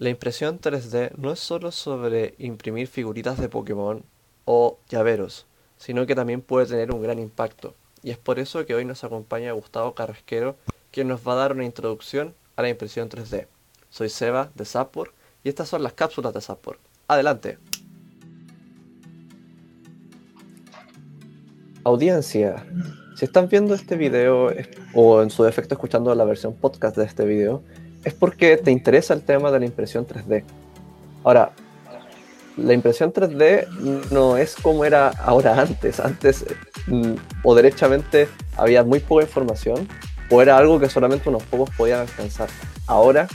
La impresión 3D no es solo sobre imprimir figuritas de Pokémon o llaveros, sino que también puede tener un gran impacto. Y es por eso que hoy nos acompaña Gustavo Carrasquero, quien nos va a dar una introducción a la impresión 3D. Soy Seba de Sapor y estas son las cápsulas de Sapor. Adelante. Audiencia, si están viendo este video o en su defecto escuchando la versión podcast de este video, es porque te interesa el tema de la impresión 3D. Ahora, la impresión 3D no es como era ahora antes. Antes mm, o derechamente había muy poca información o era algo que solamente unos pocos podían alcanzar. Ahora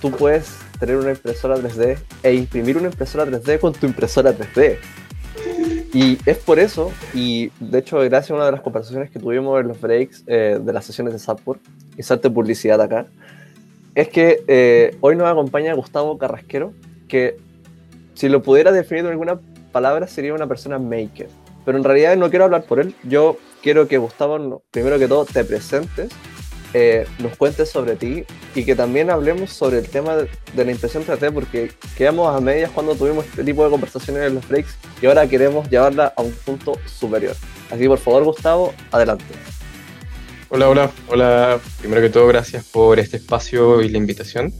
tú puedes tener una impresora 3D e imprimir una impresora 3D con tu impresora 3D. Y es por eso, y de hecho gracias a una de las conversaciones que tuvimos en los breaks eh, de las sesiones de Support, y salte publicidad acá, es que eh, hoy nos acompaña Gustavo Carrasquero, que si lo pudiera definir en alguna palabra sería una persona maker. Pero en realidad no quiero hablar por él, yo quiero que Gustavo, primero que todo, te presentes eh, nos cuentes sobre ti y que también hablemos sobre el tema de, la impresión 3D, porque quedamos a medias cuando tuvimos este tipo de conversaciones en los breaks y ahora queremos llevarla a un punto superior. Así que por favor, Gustavo, adelante. Hola, hola, hola. Primero que todo, gracias por este espacio y la invitación.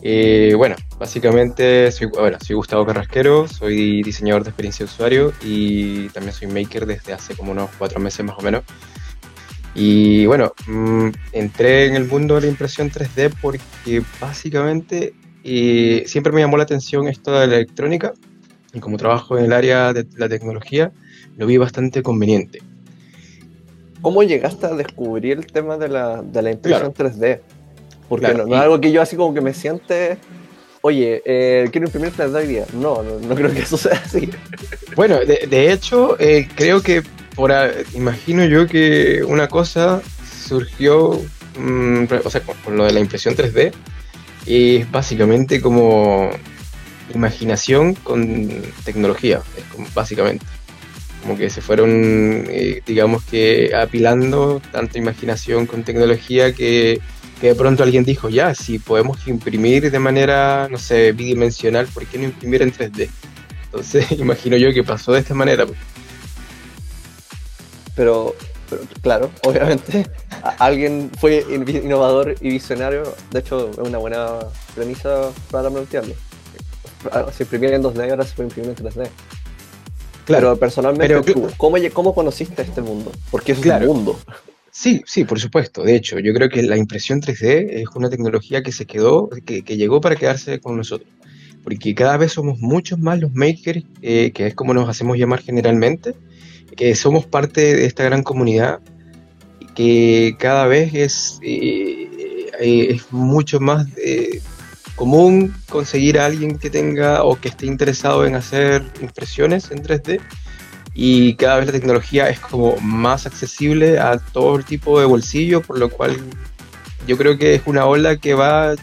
Eh, bueno, básicamente soy, bueno, soy Gustavo Carrasquero, soy diseñador de experiencia de usuario y también soy maker desde hace como unos cuatro meses más o menos. Y bueno, mm, entré en el mundo de la impresión 3D porque básicamente eh, siempre me llamó la atención esto de la electrónica y como trabajo en el área de la tecnología, lo vi bastante conveniente. ¿Cómo llegaste a descubrir el tema de la, de la impresión 3D? Porque no, es algo que yo así como que me siente, oye, eh, quiero imprimir 3D hoy día. No, no, creo que eso sea así. Bueno, de, de hecho, eh, creo que por imagino yo que una cosa surgió, mm, o sea, con, lo de la impresión 3D, y es básicamente como imaginación con tecnología, es como, básicamente. Como que se fueron, eh, digamos que, apilando tanta imaginación con tecnología que, de pronto alguien dijo, ya, si podemos imprimir de manera, no sé, bidimensional, ¿por qué no imprimir en 3D? Entonces, imagino yo que pasó de esta manera. Pues. Pero, claro, obviamente alguien fue innovador y visionario. De hecho, es una buena premisa para plantearlo. Ah, se imprimía en 2D, ahora se puede imprimir en 3D. Claro, pero personalmente, ¿cómo, ¿cómo, conociste este mundo? Porque es un mundo. Sí, sí, por supuesto. De hecho, yo creo que la impresión 3D es una tecnología que se quedó, que, llegó para quedarse con nosotros. Porque cada vez somos muchos más los makers, eh, que es como nos hacemos llamar generalmente, que somos parte de esta gran comunidad que cada vez es, eh, eh, es mucho más eh, común conseguir a alguien que tenga o que esté interesado en hacer impresiones en 3D y cada vez la tecnología es como más accesible a todo tipo de bolsillo, por lo cual yo creo que es una ola que va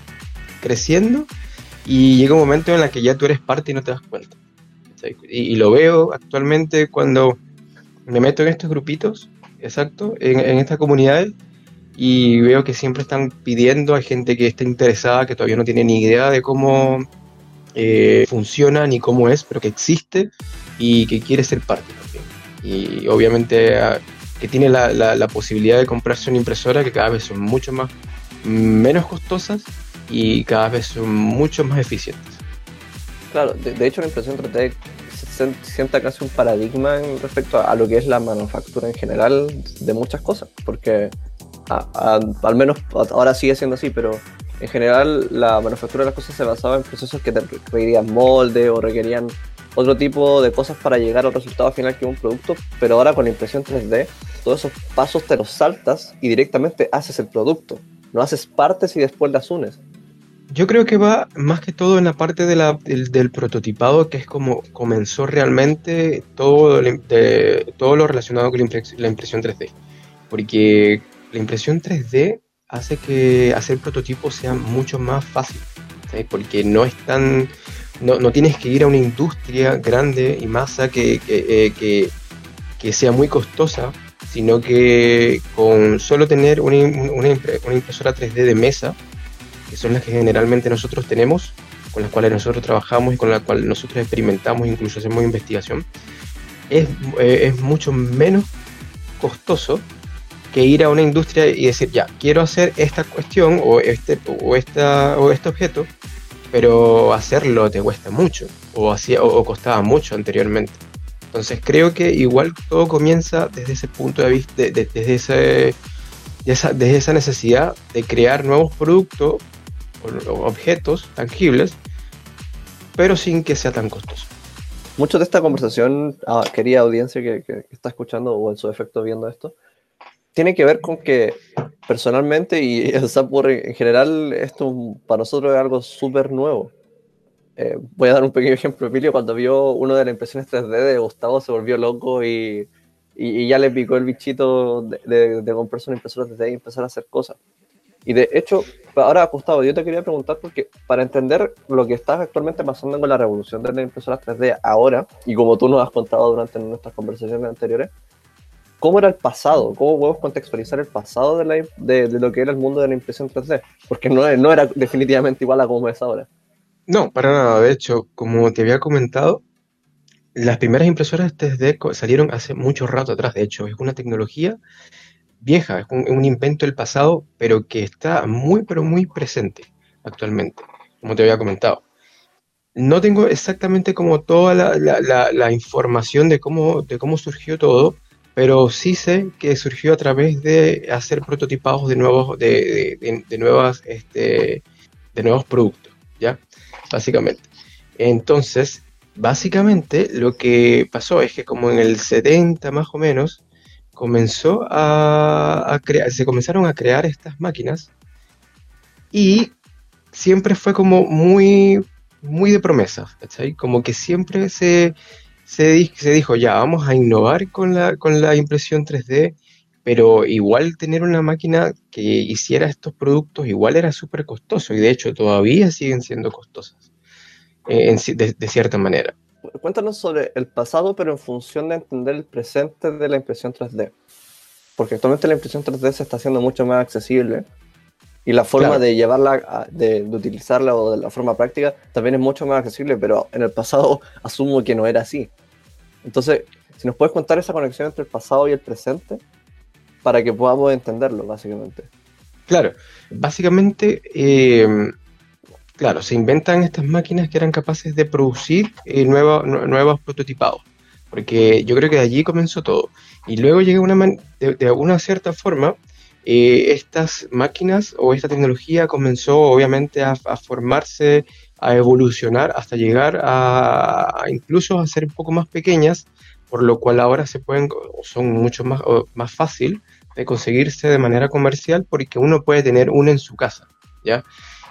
creciendo y llega un momento en el que ya tú eres parte y no te das cuenta. y lo veo actualmente cuando me meto en estos grupitos, exacto, en, en estas comunidades y veo que siempre están pidiendo a gente que está interesada, que todavía no tiene ni idea de cómo eh, funciona ni cómo es, pero que existe y que quiere ser parte también. Y obviamente ah, que tiene la, la, posibilidad de comprarse una impresora que cada vez son mucho más menos costosas y cada vez son mucho más eficientes. Claro, de, hecho la impresión 3D se sienta casi un paradigma en respecto a, lo que es la manufactura en general de muchas cosas, porque al menos ahora sigue siendo así, pero en general la manufactura de las cosas se basaba en procesos que requerían molde o requerían otro tipo de cosas para llegar al resultado final que un producto, pero ahora con impresión 3D, todos esos pasos te los saltas y directamente haces el producto. No haces partes y después las unes. Yo creo que va más que todo en la parte de la, del, prototipado, que es como comenzó realmente todo, todo lo relacionado con la impresión 3D. Porque la impresión 3D hace que hacer prototipos sea mucho más fácil. Porque no es tan. No, no, tienes que ir a una industria grande y masa que, que, eh, que, sea muy costosa, sino que con solo tener una, una, una impresora 3D de mesa que son las que generalmente nosotros tenemos, con las cuales nosotros trabajamos y con las cuales nosotros experimentamos, incluso hacemos investigación, es, eh, es mucho menos costoso que ir a una industria y decir, ya, quiero hacer esta cuestión o este, o esta, o este objeto, pero hacerlo te cuesta mucho o, hacía, o, costaba mucho anteriormente. Entonces creo que igual todo comienza desde ese punto de vista, desde, ese, desde esa necesidad de crear nuevos productos o, objetos tangibles, pero sin que sea tan costoso. Mucho de esta conversación, ah, querida audiencia que, que, está escuchando o en su efecto viendo esto, tiene que ver con que personalmente y el en general, esto para nosotros es algo súper nuevo. Eh, voy a dar un pequeño ejemplo. Emilio, cuando vio uno de las impresiones 3D de Gustavo, se volvió loco y, y, ya le picó el bichito de, de, de, comprarse una impresora 3D y empezar a hacer cosas. Y de hecho, ahora Gustavo, yo te quería preguntar porque para entender lo que está actualmente pasando con la revolución de las impresoras 3D ahora, y como tú nos has contado durante nuestras conversaciones anteriores, cómo era el pasado, cómo podemos contextualizar el pasado de, lo que era el mundo de la impresión 3D, porque no, era definitivamente igual a como es ahora. No, para nada. De hecho, como te había comentado, las primeras impresoras 3D salieron hace mucho rato atrás. De hecho, es una tecnología vieja, es un, invento del pasado, pero que está muy, pero muy presente actualmente, como te había comentado. No tengo exactamente como toda la, información cómo, de cómo surgió todo, pero sí sé que surgió a través de hacer prototipados de nuevos, de, de, de nuevas, este, de nuevos productos, ¿ya? Básicamente. Entonces, básicamente lo que pasó es que como en el 70 más o menos, comenzó a, a crear, se comenzaron a crear estas máquinas y siempre fue como muy, muy de promesa, ¿cachai? Como que siempre se, se, se, dijo, ya, vamos a innovar con la, con la impresión 3D, pero igual tener una máquina que hiciera estos productos igual era súper costoso y de hecho todavía siguen siendo costosas eh, en, de, de, cierta manera. Cuéntanos sobre el pasado, pero en función de entender el presente de la impresión 3D. Porque actualmente la impresión 3D se está haciendo mucho más accesible y la forma claro. de llevarla, de, de, utilizarla o de la forma práctica también es mucho más accesible, pero en el pasado asumo que no era así. Entonces, si nos puedes contar esa conexión entre el pasado y el presente para que podamos entenderlo, básicamente. Claro, básicamente, eh, claro, se inventan estas máquinas que eran capaces de producir eh, nuevos, prototipados, porque yo creo que de allí comenzó todo. Y luego llega una de, de una cierta forma, eh, estas máquinas o esta tecnología comenzó obviamente a, formarse, a evolucionar hasta llegar a, incluso a ser un poco más pequeñas, por lo cual ahora se pueden, son mucho más, más fácil de conseguirse de manera comercial porque uno puede tener una en su casa, ¿ya?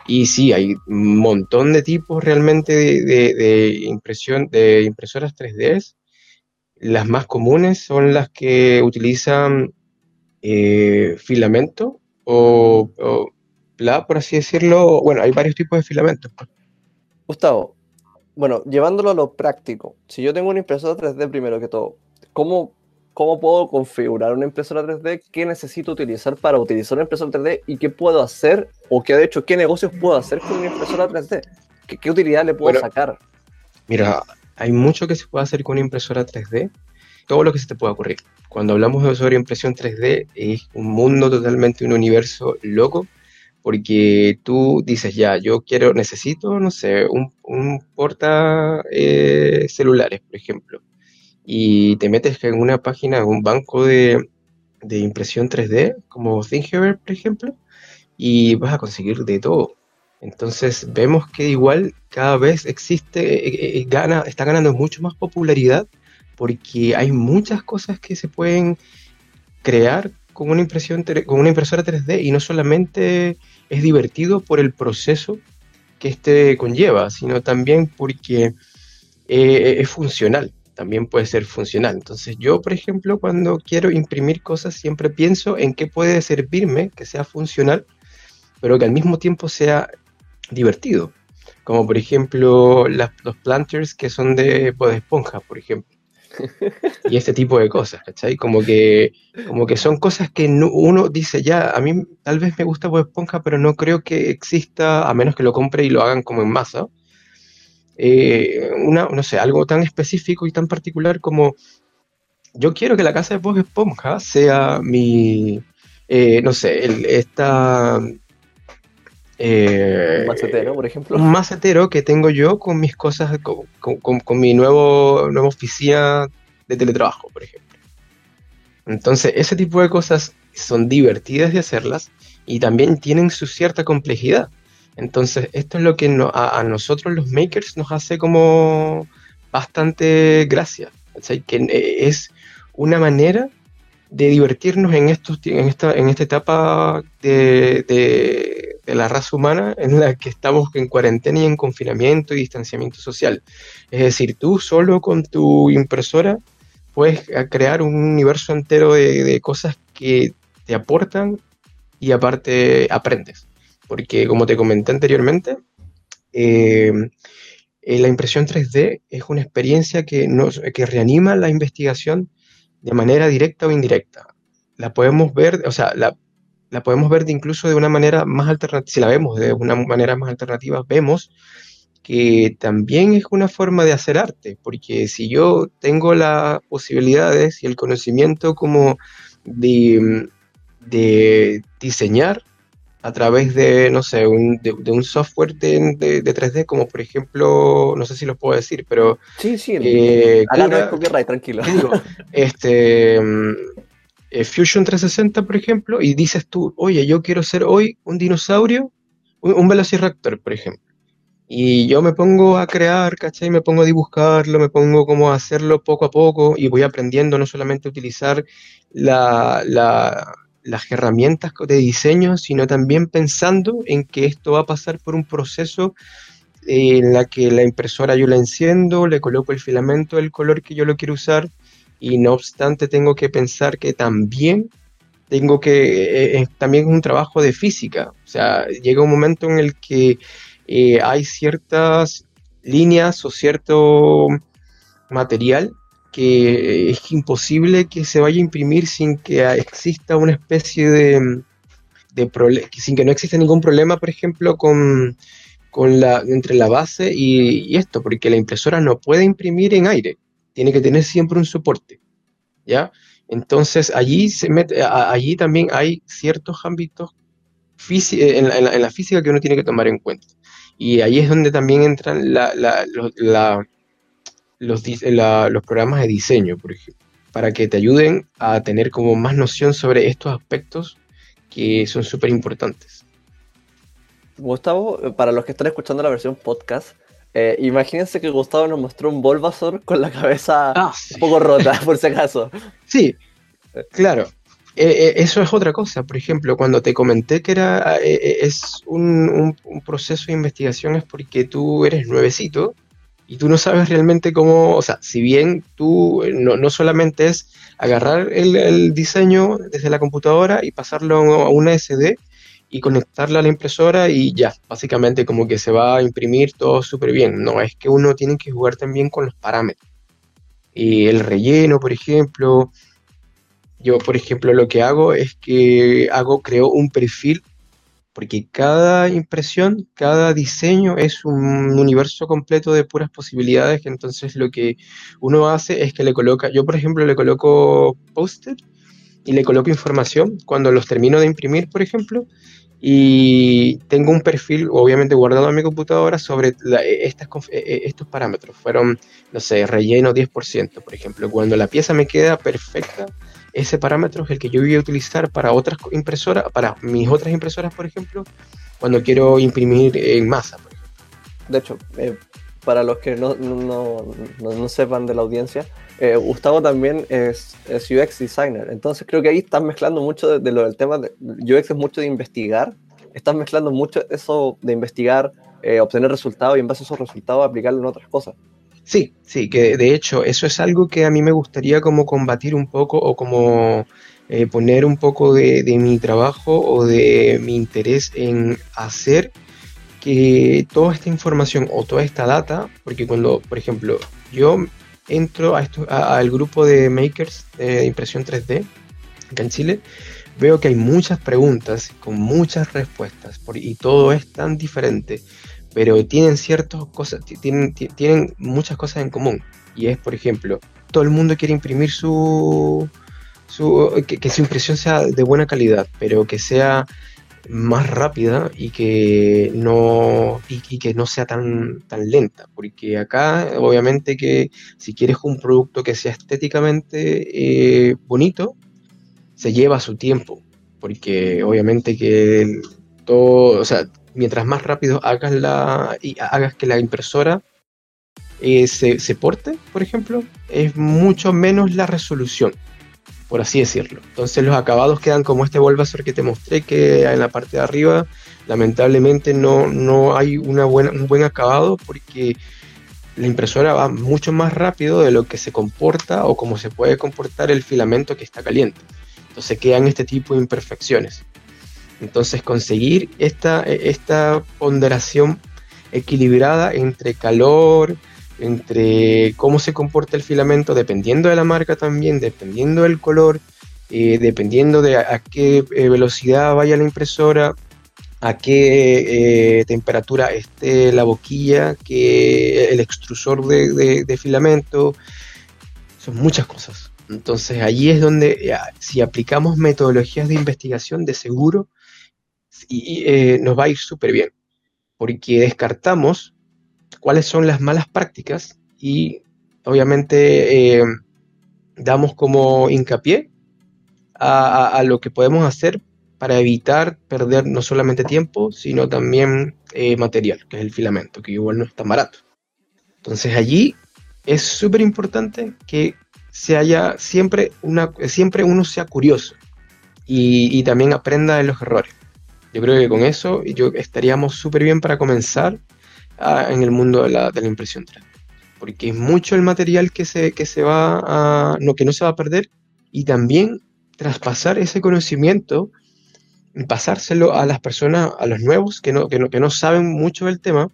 Y sí, hay un montón de tipos realmente de, impresión, de impresoras 3D. Las más comunes son las que utilizan eh, filamento o, o por así decirlo. Bueno, hay varios tipos de filamentos. Gustavo, bueno, llevándolo a lo práctico, si yo tengo una impresora 3D primero que todo, ¿cómo, ¿cómo puedo configurar una impresora 3D? ¿Qué necesito utilizar para utilizar una impresora 3D? ¿Y qué puedo hacer? O qué de hecho, ¿qué negocios puedo hacer con una impresora 3D? ¿Qué, qué utilidad le puedo bueno, sacar? Mira, hay mucho que se puede hacer con una impresora 3D, todo lo que se te pueda ocurrir. Cuando hablamos de sobre impresión 3D es un mundo totalmente, un universo loco, porque tú dices, ya, yo quiero, necesito, no sé, un, un porta eh, celulares, por ejemplo, y te metes en una página, en un banco de, de impresión 3D, como Thingiver, por ejemplo, y vas a conseguir de todo. Entonces vemos que igual cada vez existe, eh, eh, gana, está ganando mucho más popularidad porque hay muchas cosas que se pueden crear con una impresión con una impresora 3D y no solamente es divertido por el proceso que este conlleva, sino también porque eh, es funcional, también puede ser funcional. Entonces yo, por ejemplo, cuando quiero imprimir cosas, siempre pienso en qué puede servirme, que sea funcional, pero que al mismo tiempo sea divertido. Como por ejemplo las, los planters que son de, pues, esponja, por ejemplo. y este tipo de cosas, ¿cachai? Como que, como que son cosas que uno dice, ya, a mí tal vez me gusta Bob Esponja, pero no creo que exista, a menos que lo compre y lo hagan como en masa, eh, una, no sé, algo tan específico y tan particular como yo quiero que la casa de Bob Esponja sea mi, eh, no sé, el, esta... Eh, un macetero, por ejemplo. Un macetero que tengo yo con mis cosas, con, con, mi nuevo, nueva oficina de teletrabajo, por ejemplo. Entonces, ese tipo de cosas son divertidas de hacerlas y también tienen su cierta complejidad. Entonces, esto es lo que a, nosotros los makers nos hace como bastante gracia. Que eh, es una manera de divertirnos en, estos, en, esta, en esta etapa de, de, la raza humana en la que estamos en cuarentena y en confinamiento y distanciamiento social. Es decir, tú solo con tu impresora puedes crear un universo entero de, de cosas que te aportan y aparte aprendes porque como te comenté anteriormente, eh, eh, la impresión 3D es una experiencia que, nos, que reanima la investigación de manera directa o indirecta. La podemos ver, o sea, la, la podemos ver de incluso de una manera más alternativa, si la vemos de una manera más alternativa, vemos que también es una forma de hacer arte, porque si yo tengo las posibilidades y el conocimiento como de, de diseñar a través de, no sé, un, de, un software de, de, 3D, como por ejemplo, no sé si lo puedo decir, pero... Sí, sí, eh, copyright, tranquilo. este, mm, eh, Fusion 360, por ejemplo, y dices tú, oye, yo quiero ser hoy un dinosaurio, un, velociraptor, por ejemplo. Y yo me pongo a crear, ¿cachai? Me pongo a dibujarlo, me pongo como a hacerlo poco a poco y voy aprendiendo no solamente a utilizar la, la las herramientas de diseño, sino también pensando en que esto va a pasar por un proceso eh, en la que la impresora yo la enciendo, le coloco el filamento del color que yo lo quiero usar y no obstante tengo que pensar que también tengo que, eh, también es un trabajo de física, o sea, llega un momento en el que eh, hay ciertas líneas o cierto material que es imposible que se vaya a imprimir sin que exista una especie de, de sin que no exista ningún problema, por ejemplo, con, con la, entre la base y, esto, porque la impresora no puede imprimir en aire, tiene que tener siempre un soporte, ¿ya? Entonces allí, se mete, allí también hay ciertos ámbitos en la, en, la, física que uno tiene que tomar en cuenta. Y ahí es donde también entran los, los programas de diseño, por ejemplo, para que te ayuden a tener como más noción sobre estos aspectos que son súper importantes. Gustavo, para los que están escuchando la versión podcast, eh, imagínense que Gustavo nos mostró un Bulbasaur con la cabeza ah, un poco rota, por si acaso. Sí, claro. Eh, eh, eso es otra cosa. Por ejemplo, cuando te comenté que era es un, un, proceso de investigación es porque tú eres nuevecito y tú no sabes realmente cómo, o sea, si bien tú eh, no, solamente es agarrar el, diseño desde la computadora y pasarlo a una SD y conectarla a la impresora y ya, básicamente como que se va a imprimir todo súper bien. No, es que uno tiene que jugar también con los parámetros. Y el relleno, por ejemplo, yo, por ejemplo, lo que hago es que hago, creo un perfil porque cada impresión, cada diseño es un universo completo de puras posibilidades, entonces lo que uno hace es que le coloca, yo por ejemplo le coloco post-it y le coloco información cuando los termino de imprimir, por ejemplo, y tengo un perfil obviamente guardado en mi computadora sobre e, estas, e, e, estos parámetros. Fueron, no sé, relleno 10%, por ejemplo. Cuando la pieza me queda perfecta, ese parámetro es el que yo voy a utilizar para otras impresoras, para mis otras impresoras, por ejemplo, cuando quiero imprimir en masa. De hecho, eh, para los que no, sepan de la audiencia, eh, Gustavo también es, UX designer, entonces creo que ahí estás mezclando mucho de, lo del tema de UX es mucho de investigar, estás mezclando mucho eso de investigar, eh, obtener resultados y en base a esos resultados aplicarlo en otras cosas. Sí, sí, que de hecho eso es algo que a mí me gustaría como combatir un poco o como eh, poner un poco de, mi trabajo o de mi interés en hacer que toda esta información o toda esta data, porque cuando, por ejemplo, yo entro a esto, al grupo de makers de impresión 3D acá en Chile, veo que hay muchas preguntas con muchas respuestas y todo es tan diferente, pero tienen ciertas cosas, tienen, tienen muchas cosas en común. Y es, por ejemplo, todo el mundo quiere imprimir su, su que, su impresión sea de buena calidad, pero que sea más rápida y que no y, que no sea tan tan lenta porque acá obviamente que si quieres un producto que sea estéticamente eh, bonito se lleva su tiempo, porque obviamente que todo, o sea, mientras más rápido hagas, la, y hagas que la impresora eh, se, se, porte, por ejemplo, es mucho menos la resolución, por así decirlo. Entonces los acabados quedan como este Bulbasaur que te mostré, que en la parte de arriba lamentablemente no, no hay una buena, un buen acabado porque la impresora va mucho más rápido de lo que se comporta o como se puede comportar el filamento que está caliente. Entonces quedan este tipo de imperfecciones. Entonces conseguir esta, esta ponderación equilibrada entre calor, entre cómo se comporta el filamento, dependiendo de la marca también, dependiendo del color, eh, dependiendo de a, qué eh, velocidad vaya la impresora, a qué eh, temperatura esté la boquilla, que el extrusor de filamento, son muchas cosas. Entonces allí es donde si aplicamos metodologías de investigación de seguro, nos va a ir súper bien, porque descartamos cuáles son las malas prácticas y obviamente eh, damos como hincapié a, lo que podemos hacer para evitar perder no solamente tiempo, sino también eh, material, que es el filamento, que igual no es tan barato. Entonces allí es súper importante que se haya siempre, una, siempre uno sea curioso y, también aprenda de los errores. Yo creo que con eso yo estaríamos súper bien para comenzar ah, en el mundo de la, de la, impresión 3D. Porque es mucho el material que se, que se va a, no, que no se va a perder y también traspasar ese conocimiento y pasárselo a las personas, a los nuevos que no, que no, que no saben mucho del tema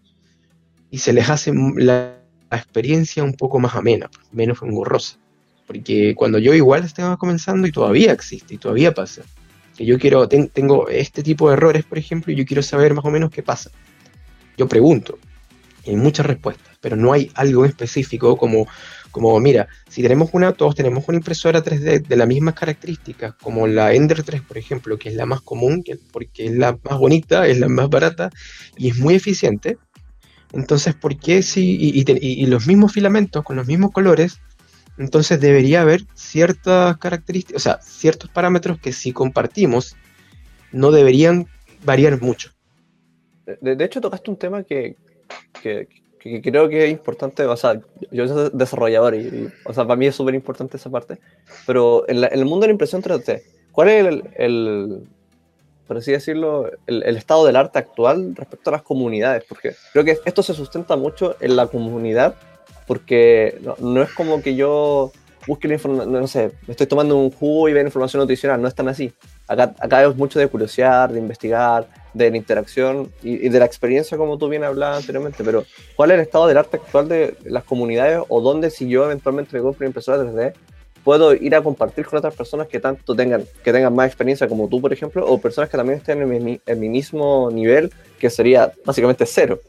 y se les hace la, experiencia un poco más amena, menos engorrosa. Porque cuando yo igual estaba comenzando y todavía existe y todavía pasa, que yo quiero, tengo este tipo de errores, por ejemplo, y yo quiero saber más o menos qué pasa. Yo pregunto, hay muchas respuestas, pero no hay algo específico como, como, mira, si tenemos una, todos tenemos una impresora 3D de las mismas características, como la Ender 3, por ejemplo, que es la más común, porque es la más bonita, es la más barata y es muy eficiente. Entonces, ¿por qué si, y los mismos filamentos con los mismos colores, entonces debería haber ciertas características, o sea, ciertos parámetros que si compartimos no deberían variar mucho. De, hecho, tocaste un tema que, creo que es importante, o sea, yo soy desarrollador y, o sea, para mí es súper importante esa parte, pero en, el mundo de la impresión 3D, ¿cuál es el, por así decirlo, el, el, estado del arte actual respecto a las comunidades? Porque creo que esto se sustenta mucho en la comunidad porque no, es como que yo busque la información, no, sé, me estoy tomando un jugo y veo información nutricional, no es tan así. Acá, acá es mucho de curiosear, de investigar, de la interacción y, de la experiencia como tú bien hablabas anteriormente, pero ¿cuál es el estado del arte actual de las comunidades o dónde si yo eventualmente me compro una impresora 3D puedo ir a compartir con otras personas que tanto tengan, que tengan más experiencia como tú, por ejemplo, o personas que también estén en mi, en mi mismo nivel, que sería básicamente cero?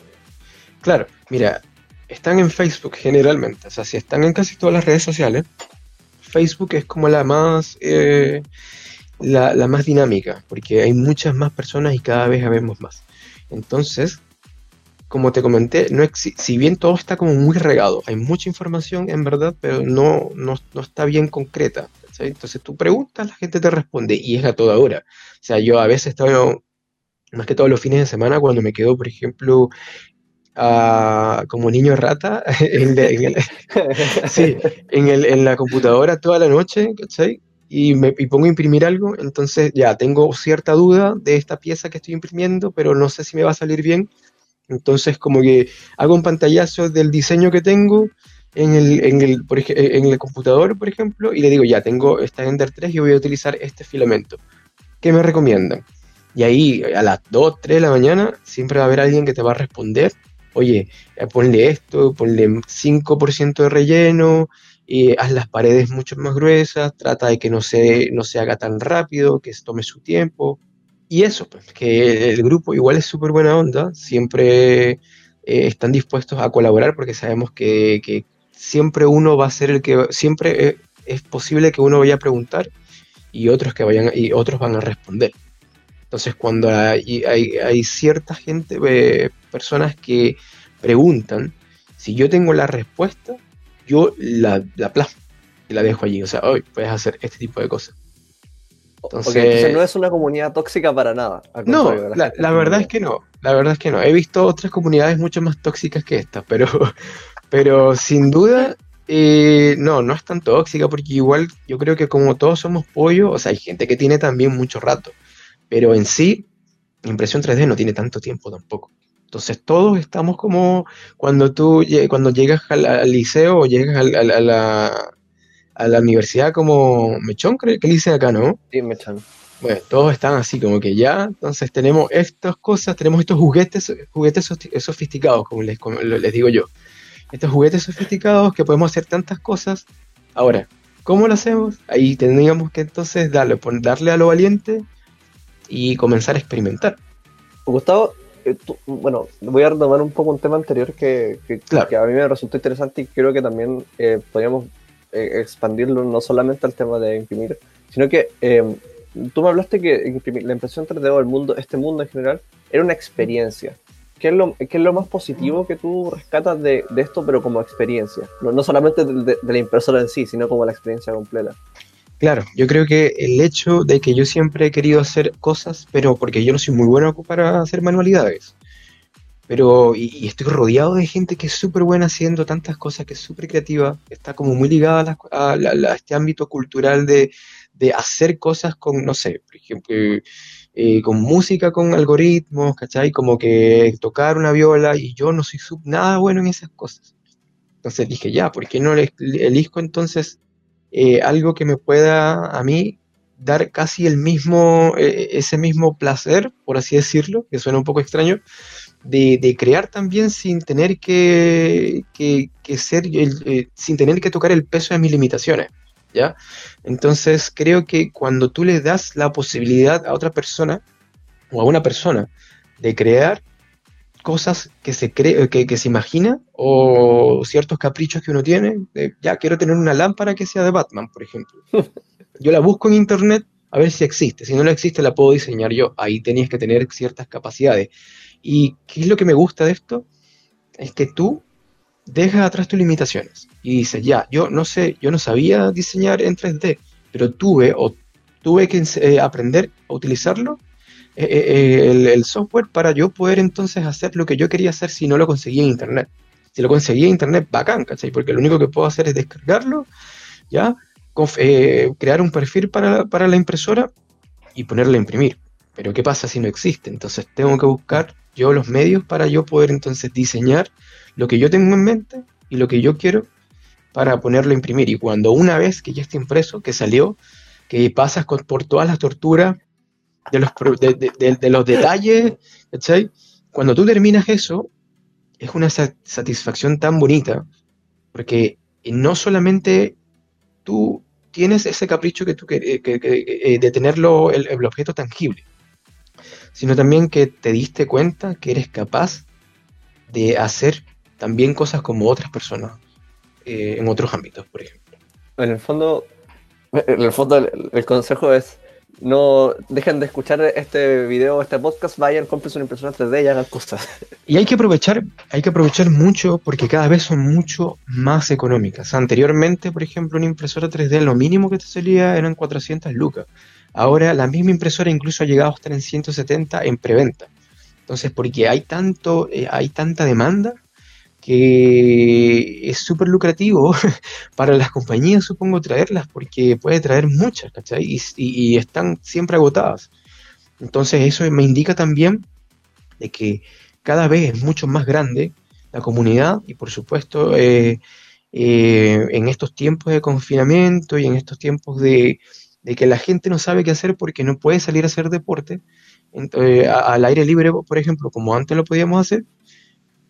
Claro, mira, están en Facebook generalmente, o sea, si están en casi todas las redes sociales, Facebook es como la más, eh, la, más dinámica, porque hay muchas más personas y cada vez vemos más. Entonces, como te comenté, no si bien todo está como muy regado, hay mucha información en verdad, pero no, no, está bien concreta. Entonces tú preguntas, la gente te responde y es a toda hora. O sea, yo a veces estoy, más que todos los fines de semana, cuando me quedo, por ejemplo, como niño rata en, en, la computadora toda la noche, ¿cachai? Y me pongo a imprimir algo, entonces ya tengo cierta duda de esta pieza que estoy imprimiendo, pero no sé si me va a salir bien. Entonces como que hago un pantallazo del diseño que tengo en el, en el, en el computador, por ejemplo, y le digo, ya tengo esta Ender 3 y voy a utilizar este filamento. ¿Qué me recomiendan? Y ahí a las 2, 3 de la mañana siempre va a haber alguien que te va a responder oye, eh, ponle esto, ponle 5% de relleno, y haz las paredes mucho más gruesas, trata de que no se, no se haga tan rápido, que tome su tiempo. Y eso, pues, que el grupo igual es súper buena onda, siempre eh, están dispuestos a colaborar porque sabemos que, siempre uno va a ser el que, siempre eh, es posible que uno vaya a preguntar y otros que vayan y otros van a responder. Entonces, cuando hay, hay, cierta gente, eh, personas que preguntan, si yo tengo la respuesta, yo la, la plasmo y la dejo allí. O sea, hoy puedes hacer este tipo de cosas. Entonces, no es una comunidad tóxica para nada. No, la, la verdad es que no. La verdad es que no. He visto otras comunidades mucho más tóxicas que esta, pero, pero sin duda eh, no, no es tan tóxica porque igual yo creo que como todos somos pollo, o sea, hay gente que tiene también mucho rato, pero en sí, impresión 3D no tiene tanto tiempo tampoco. Entonces todos estamos como cuando tú cuando llegas al, liceo o llegas a, la, a la universidad como Mechón, creo que le dicen acá, ¿no? Sí, Mechón. Bueno, todos están así como que ya, entonces tenemos estas cosas, tenemos estos juguetes, juguetes sofisticados, como les, como les digo yo estos juguetes sofisticados que podemos hacer tantas cosas. Ahora, ¿cómo lo hacemos? Ahí tendríamos que entonces darle, darle a lo valiente y comenzar a experimentar. Gustavo, eh, bueno, voy a retomar un poco un tema anterior que, a mí me resultó interesante y creo que también eh, podríamos eh, expandirlo no solamente al tema de imprimir, sino que tú me hablaste que la impresión 3D o el mundo, este mundo en general, era una experiencia. ¿Qué es, lo, ¿Qué es lo más positivo que tú rescatas de, de esto, pero como experiencia? No, no solamente de, la impresora en sí, sino como la experiencia completa. Claro, yo creo que el hecho de que yo siempre he querido hacer cosas, pero porque yo no soy muy bueno para hacer manualidades, pero y, estoy rodeado de gente que es súper buena haciendo tantas cosas, que es súper creativa, está como muy ligada a, este ámbito cultural de, hacer cosas con, no sé, por ejemplo, eh, con música, con algoritmos, ¿cachai? Como que tocar una viola y yo no soy nada bueno en esas cosas. Entonces dije, ya, ¿por qué no elijo entonces eh, algo que me pueda a mí dar casi el mismo, e, ese mismo placer, por así decirlo, que suena un poco extraño, de, crear también sin tener que, ser, eh, sin tener que tocar el peso de mis limitaciones. ¿ya? Entonces creo que cuando tú le das la posibilidad a otra persona o a una persona de crear cosas que se cree, que, se imagina o ciertos caprichos que uno tiene, ya quiero tener una lámpara que sea de Batman, por ejemplo. Yo la busco en internet a ver si existe, si no la existe la puedo diseñar yo, ahí tenías que tener ciertas capacidades. ¿Y qué es lo que me gusta de esto? Es que tú dejas atrás tus limitaciones y dices, ya, yo no sé, yo no sabía diseñar en 3D, pero tuve o tuve que eh, aprender a utilizarlo, eh, eh, el, software, para yo poder entonces hacer lo que yo quería hacer si no lo conseguía en Internet. Si lo conseguía en Internet, bacán, ¿cachai? Porque lo único que puedo hacer es descargarlo, ¿ya? crear un perfil para, para la impresora y ponerla a imprimir. Pero ¿qué pasa si no existe? Entonces tengo que buscar yo los medios para yo poder entonces diseñar lo que yo tengo en mente y lo que yo quiero para ponerlo a imprimir. Y cuando una vez que ya está impreso, que salió, que pasas por todas las torturas de los, de, los detalles, ¿cachai? Cuando tú terminas eso, es una satisfacción tan bonita, porque no solamente tú tienes ese capricho que tú que, eh, de tenerlo el, el, objeto tangible, sino también que te diste cuenta que eres capaz de hacer también cosas como otras personas eh, en otros ámbitos, por ejemplo. En el fondo, en el fondo el, consejo es no dejen de escuchar este video, este podcast, vayan, compren una impresora 3D y hagan cosas. Y hay que aprovechar, hay que aprovechar mucho porque cada vez son mucho más económicas. Anteriormente, por ejemplo, una impresora 3D lo mínimo que te salía eran 400 lucas. Ahora la misma impresora incluso ha llegado hasta en 170 en preventa. Entonces, porque hay tanto, eh, hay tanta demanda, que es súper lucrativo para las compañías, supongo, traerlas, porque puede traer muchas, ¿cachai? Y, están siempre agotadas. Entonces eso me indica también de que cada vez es mucho más grande la comunidad y por supuesto eh, eh, en estos tiempos de confinamiento y en estos tiempos de, que la gente no sabe qué hacer porque no puede salir a hacer deporte eh, al aire libre, por ejemplo, como antes lo podíamos hacer,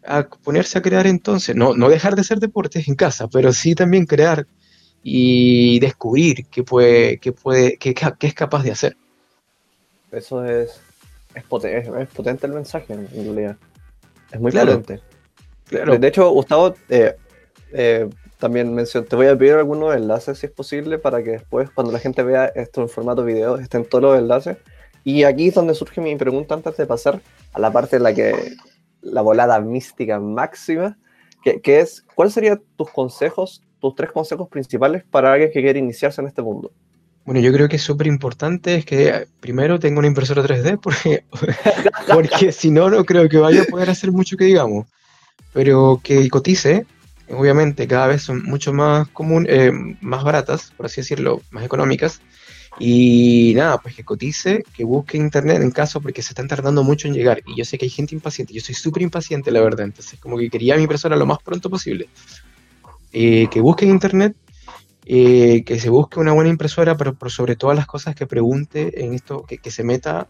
a ponerse a crear entonces, no, no dejar de hacer deportes en casa, pero sí también crear y descubrir qué puede, qué puede, qué, qué es capaz de hacer. Eso es, es, potente, es potente el mensaje, en realidad. Es muy potente. De hecho, Gustavo, eh, eh, también mencionó, te voy a pedir algunos enlaces si es posible para que después, cuando la gente vea esto en formato video, estén todos los enlaces. Y aquí es donde surge mi pregunta antes de pasar a la parte en la que la volada mística máxima, que, que es, ¿cuáles serían tus consejos, tus tres consejos principales para alguien que quiere iniciarse en este mundo? Bueno, yo creo que es súper importante es que primero tenga una impresora 3D porque, porque si no, no creo que vaya a poder hacer mucho que digamos. Pero que cotice, obviamente cada vez son mucho más común, eh, más baratas, por así decirlo, más económicas. Y nada, pues que cotice, que busque internet en caso porque se están tardando mucho en llegar. Y yo sé que hay gente impaciente, yo soy súper impaciente, la verdad. Entonces, como que quería mi impresora lo más pronto posible. Eh, que busque internet eh, que se busque una buena impresora, pero sobre todas las cosas que pregunte en esto, que, se meta,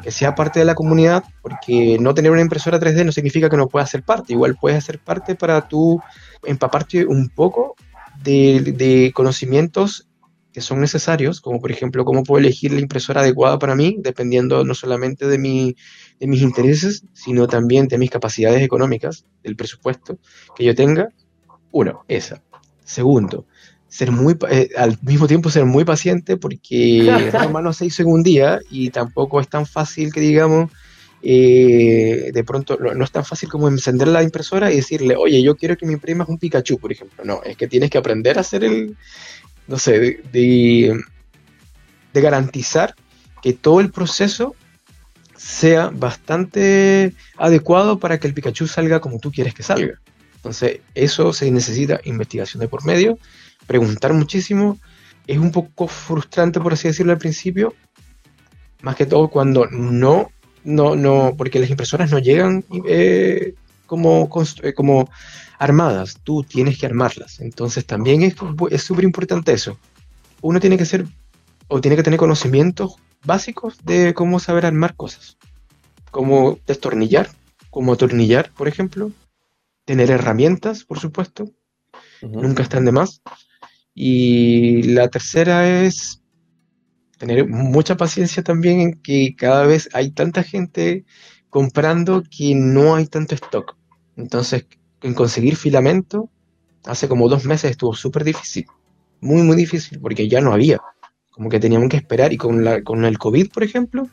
que sea parte de la comunidad, porque no tener una impresora 3D no significa que no puedas ser parte, igual puedes hacer parte para tú empaparte un poco de, conocimientos que son necesarios, como por ejemplo cómo puedo elegir la impresora adecuada para mí, dependiendo no solamente de, mi, de mis intereses, sino también de mis capacidades económicas, del presupuesto que yo tenga. Uno, esa. Segundo, ser muy, eh, al mismo tiempo ser muy paciente porque no se hizo en un día y tampoco es tan fácil que digamos, eh, de pronto no, es tan fácil como encender la impresora y decirle, oye, yo quiero que me imprimas un Pikachu, por ejemplo. No, es que tienes que aprender a hacer el, no sé, de, de garantizar que todo el proceso sea bastante adecuado para que el Pikachu salga como tú quieres que salga. Entonces, eso se necesita investigación de por medio preguntar muchísimo. Es un poco frustrante, por así decirlo, al principio. Más que todo cuando no, no, no, porque las impresoras no llegan eh, como, eh, como armadas. Tú tienes que armarlas. Entonces también es súper importante eso. Uno tiene que ser o tiene que tener conocimientos básicos de cómo saber armar cosas. Como destornillar, como atornillar, por ejemplo. Tener herramientas, por supuesto. Nunca están de más. Y la tercera es tener mucha paciencia también en que cada vez hay tanta gente comprando que no hay tanto stock. Entonces, en conseguir filamento, hace como dos meses estuvo súper difícil. Muy, muy difícil, porque ya no había. Como que teníamos que esperar. Y con, la, con el COVID, por ejemplo,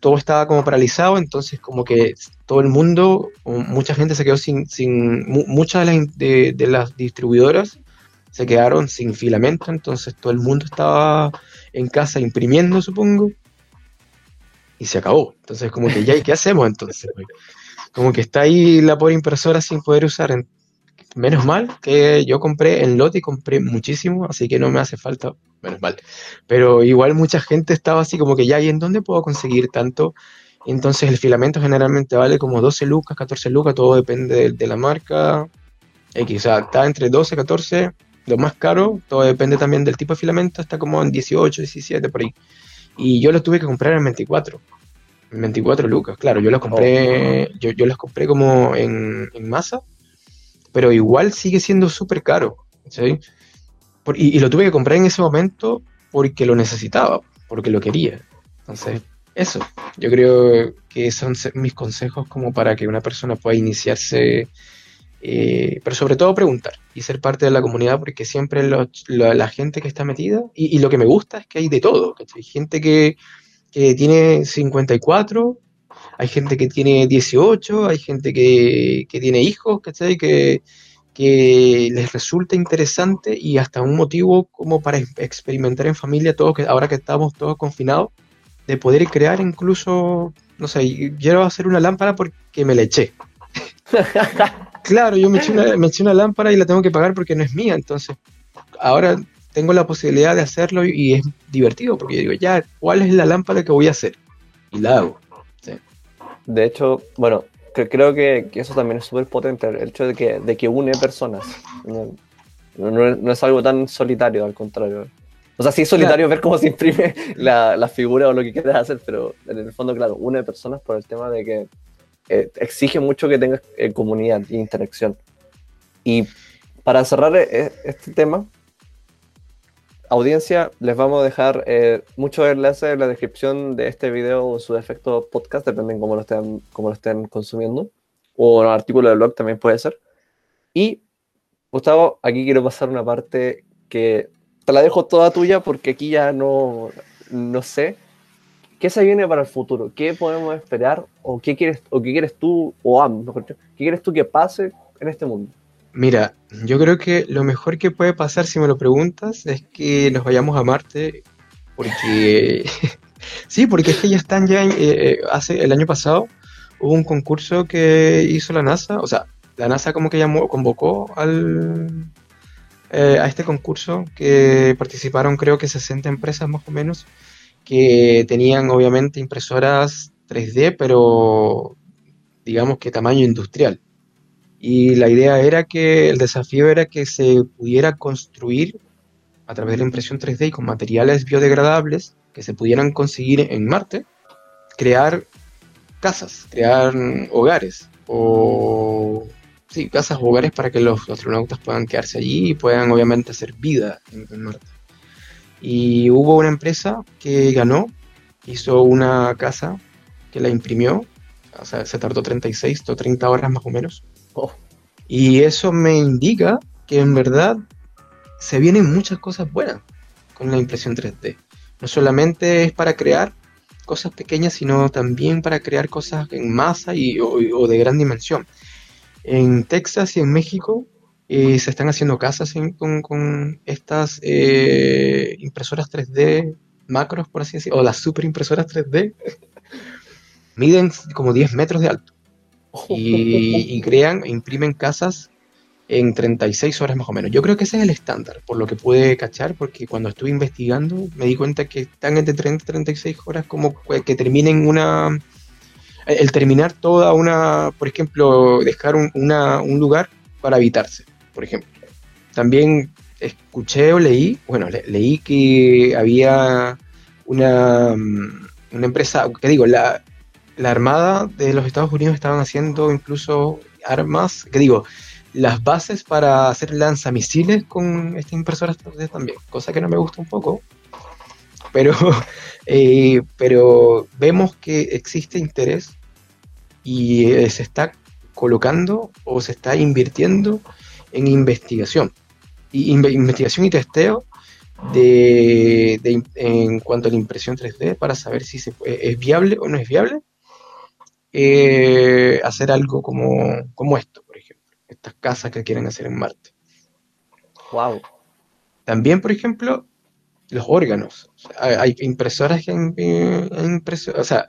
todo estaba como paralizado. Entonces, como que todo el mundo, mucha gente se quedó sin. sin muchas de, de las distribuidoras se quedaron sin filamento, entonces todo el mundo estaba en casa imprimiendo, supongo, y se acabó. Entonces, como que ya, ¿qué hacemos entonces? Como que está ahí la pobre impresora sin poder usar. Menos mal que yo compré en lote y compré muchísimo, así que no me hace falta, menos mal. Pero igual mucha gente estaba así como que ya, ¿y en dónde puedo conseguir tanto? Entonces el filamento generalmente vale como 12 lucas, 14 lucas, todo depende de, la marca. X, o sea, está entre 12, 14 lo más caro, todo depende también del tipo de filamento, está como en 18, 17 por ahí. Y yo los tuve que comprar en 24. En 24 lucas, claro, yo los compré, oh. yo, yo los compré como en, masa, pero igual sigue siendo súper caro. ¿sí? y, lo tuve que comprar en ese momento porque lo necesitaba, porque lo quería. Entonces, eso, yo creo que son mis consejos como para que una persona pueda iniciarse eh, pero sobre todo preguntar y ser parte de la comunidad porque siempre la gente que está metida, y, lo que me gusta es que hay de todo, Hay gente que, tiene 54, hay gente que tiene 18, hay gente que, tiene hijos, ¿cachai? Que, que les resulta interesante y hasta un motivo como para experimentar en familia, todo que ahora que estamos todos confinados, de poder crear incluso, no sé, quiero hacer una lámpara porque me la eché. Claro, yo me eché, una, me eché una lámpara y la tengo que pagar porque no es mía, entonces ahora tengo la posibilidad de hacerlo y es divertido porque yo digo, ya, ¿cuál es la lámpara que voy a hacer? Y la hago. De hecho, bueno, creo que, eso también es súper potente, el hecho de que, de que une personas. No, es algo tan solitario, al contrario. O sea, sí es solitario ver cómo se imprime la, la, figura o lo que quieras hacer, pero en el fondo, claro, une personas por el tema de que eh, exige mucho que tengas eh, comunidad e interacción. Y para cerrar este tema, audiencia, les vamos a dejar muchos enlaces en la descripción de este video o su defecto podcast, dependen cómo lo estén, cómo lo estén consumiendo, o un artículo del blog también puede ser. Y, Gustavo, aquí quiero pasar una parte que te la dejo toda tuya porque aquí ya no, no sé. ¿Qué se viene para el futuro? ¿Qué podemos esperar? ¿O qué quieres, o qué quieres tú, o Am, ¿qué quieres tú que pase en este mundo? Mira, yo creo que lo mejor que puede pasar, si me lo preguntas, es que nos vayamos a Marte, porque sí, porque es que ya están ya, eh, eh, hace el año pasado hubo un concurso que hizo la NASA, o sea, la NASA como que llamó, convocó al, eh, a este concurso que participaron creo que 60 empresas más o menos, que tenían obviamente impresoras 3D, pero digamos que tamaño industrial. Y la idea era que el desafío era que se pudiera construir a través de la impresión 3D y con materiales biodegradables que se pudieran conseguir en Marte, crear casas, crear hogares o sí, casas hogares para que los astronautas puedan quedarse allí y puedan obviamente hacer vida en, Marte. Y hubo una empresa que ganó, hizo una casa que la imprimió, o sea, se tardó 36 o 30 horas más o menos. Oh. Y eso me indica que en verdad se vienen muchas cosas buenas con la impresión 3D. No solamente es para crear cosas pequeñas, sino también para crear cosas en masa y, o de gran dimensión. En Texas y en México eh, se están haciendo casas con, estas eh, impresoras 3D macros, por así decirlo, o las super impresoras 3D. Miden como 10 metros de alto. Y, crean e imprimen casas en 36 horas más o menos. Yo creo que ese es el estándar, por lo que pude cachar, porque cuando estuve investigando me di cuenta que están entre 30 y 36 horas como que terminen una, el terminar toda una, por ejemplo, dejar un, lugar para habitarse, por ejemplo. También escuché o leí, bueno, leí que había una, mm, una empresa, que digo, la, la Armada de los Estados Unidos estaban haciendo incluso armas, que digo, las bases para hacer lanzamisiles con estas impresoras también, cosa que no me gusta un poco, pero, eh, pero vemos que existe interés y eh, se está colocando o se está invirtiendo en investigación. Y investigación y testeo de, en cuanto a la impresión 3D para saber si se es viable o no es viable eh, hacer algo como, como esto, por ejemplo, estas casas que quieren hacer en Marte. Wow. También, por ejemplo, los órganos. hay impresoras que han, o sea,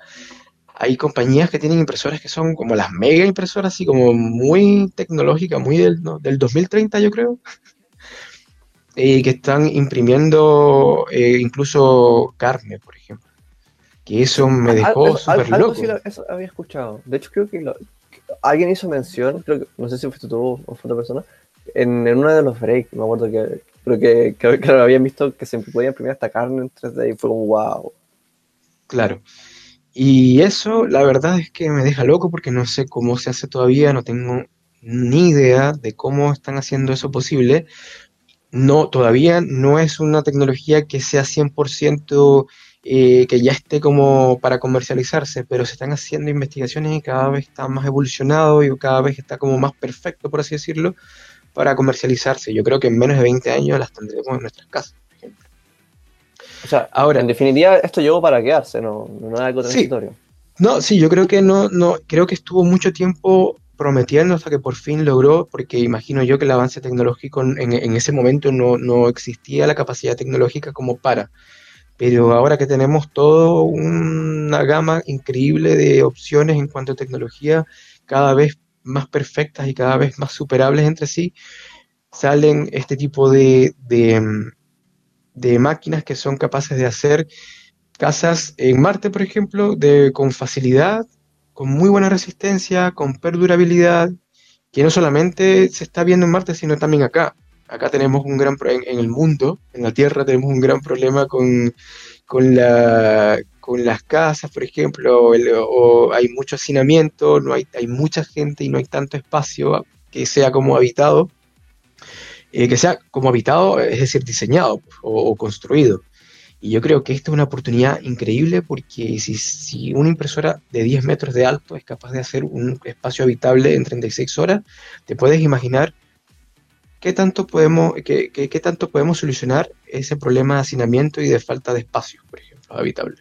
hay compañías que tienen impresoras que son como las mega impresoras, así como muy tecnológicas, muy del, del 2030 yo creo, y que están imprimiendo eh, incluso carne, por ejemplo. Que eso me dejó súper loco. Sí eso había escuchado. De hecho, creo que alguien hizo mención, creo que, no sé si fuiste tú o fue otra persona, en, en uno de los breaks, me acuerdo que creo que, que, habían visto que se podía imprimir esta carne en 3D y fue como wow. Claro. Y eso, la verdad es que me deja loco porque no sé cómo se hace todavía, no tengo ni idea de cómo están haciendo eso posible. No, todavía no es una tecnología que sea 100% eh, que ya esté como para comercializarse, pero se están haciendo investigaciones y cada vez está más evolucionado y cada vez está como más perfecto, por así decirlo, para comercializarse. Yo creo que en menos de 20 años las tendremos en nuestras casas. O sea, ahora, en definitiva, esto llegó para quedarse, no, no es algo transitorio. No, sí, yo creo que no, no, creo que estuvo mucho tiempo prometiendo hasta que por fin logró, porque imagino yo que el avance tecnológico en, en ese momento no, no, existía la capacidad tecnológica como para pero ahora que tenemos toda una gama increíble de opciones en cuanto a tecnología, cada vez más perfectas y cada vez más superables entre sí, salen este tipo de, de, máquinas que son capaces de hacer casas en Marte, por ejemplo, de, con facilidad, con muy buena resistencia, con perdurabilidad, que no solamente se está viendo en Marte, sino también acá. Acá tenemos un gran en, en el mundo, en la Tierra tenemos un gran problema con, con, la, con las casas, por ejemplo, hay mucho hacinamiento, no hay, hay mucha gente y no hay tanto espacio que sea como habitado, eh, que sea como habitado, es decir, diseñado o, construido. Y yo creo que esta es una oportunidad increíble porque si, si, una impresora de 10 metros de alto es capaz de hacer un espacio habitable en 36 horas, te puedes imaginar qué tanto podemos, qué, qué, qué tanto podemos solucionar ese problema de hacinamiento y de falta de espacio, por ejemplo, habitable.